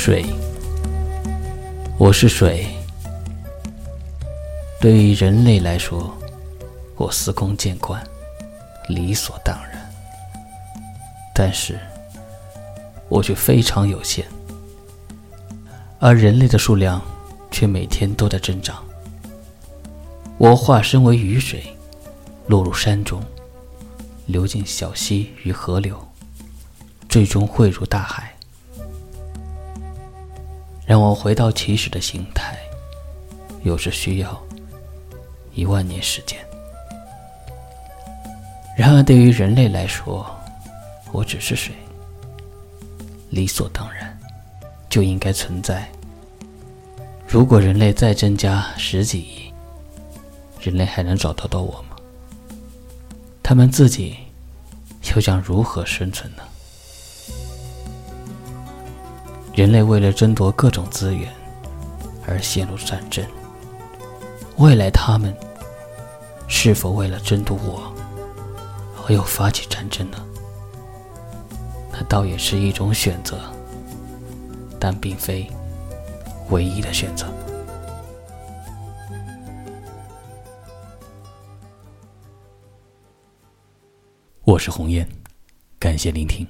水，我是水。对于人类来说，我司空见惯，理所当然。但是，我却非常有限，而人类的数量却每天都在增长。我化身为雨水，落入山中，流进小溪与河流，最终汇入大海。让我回到起始的形态，有时需要一万年时间。然而，对于人类来说，我只是水，理所当然就应该存在。如果人类再增加十几亿，人类还能找得到我吗？他们自己又将如何生存呢？人类为了争夺各种资源而陷入战争，未来他们是否为了争夺我而又发起战争呢？那倒也是一种选择，但并非唯一的选择。我是红烟，感谢聆听。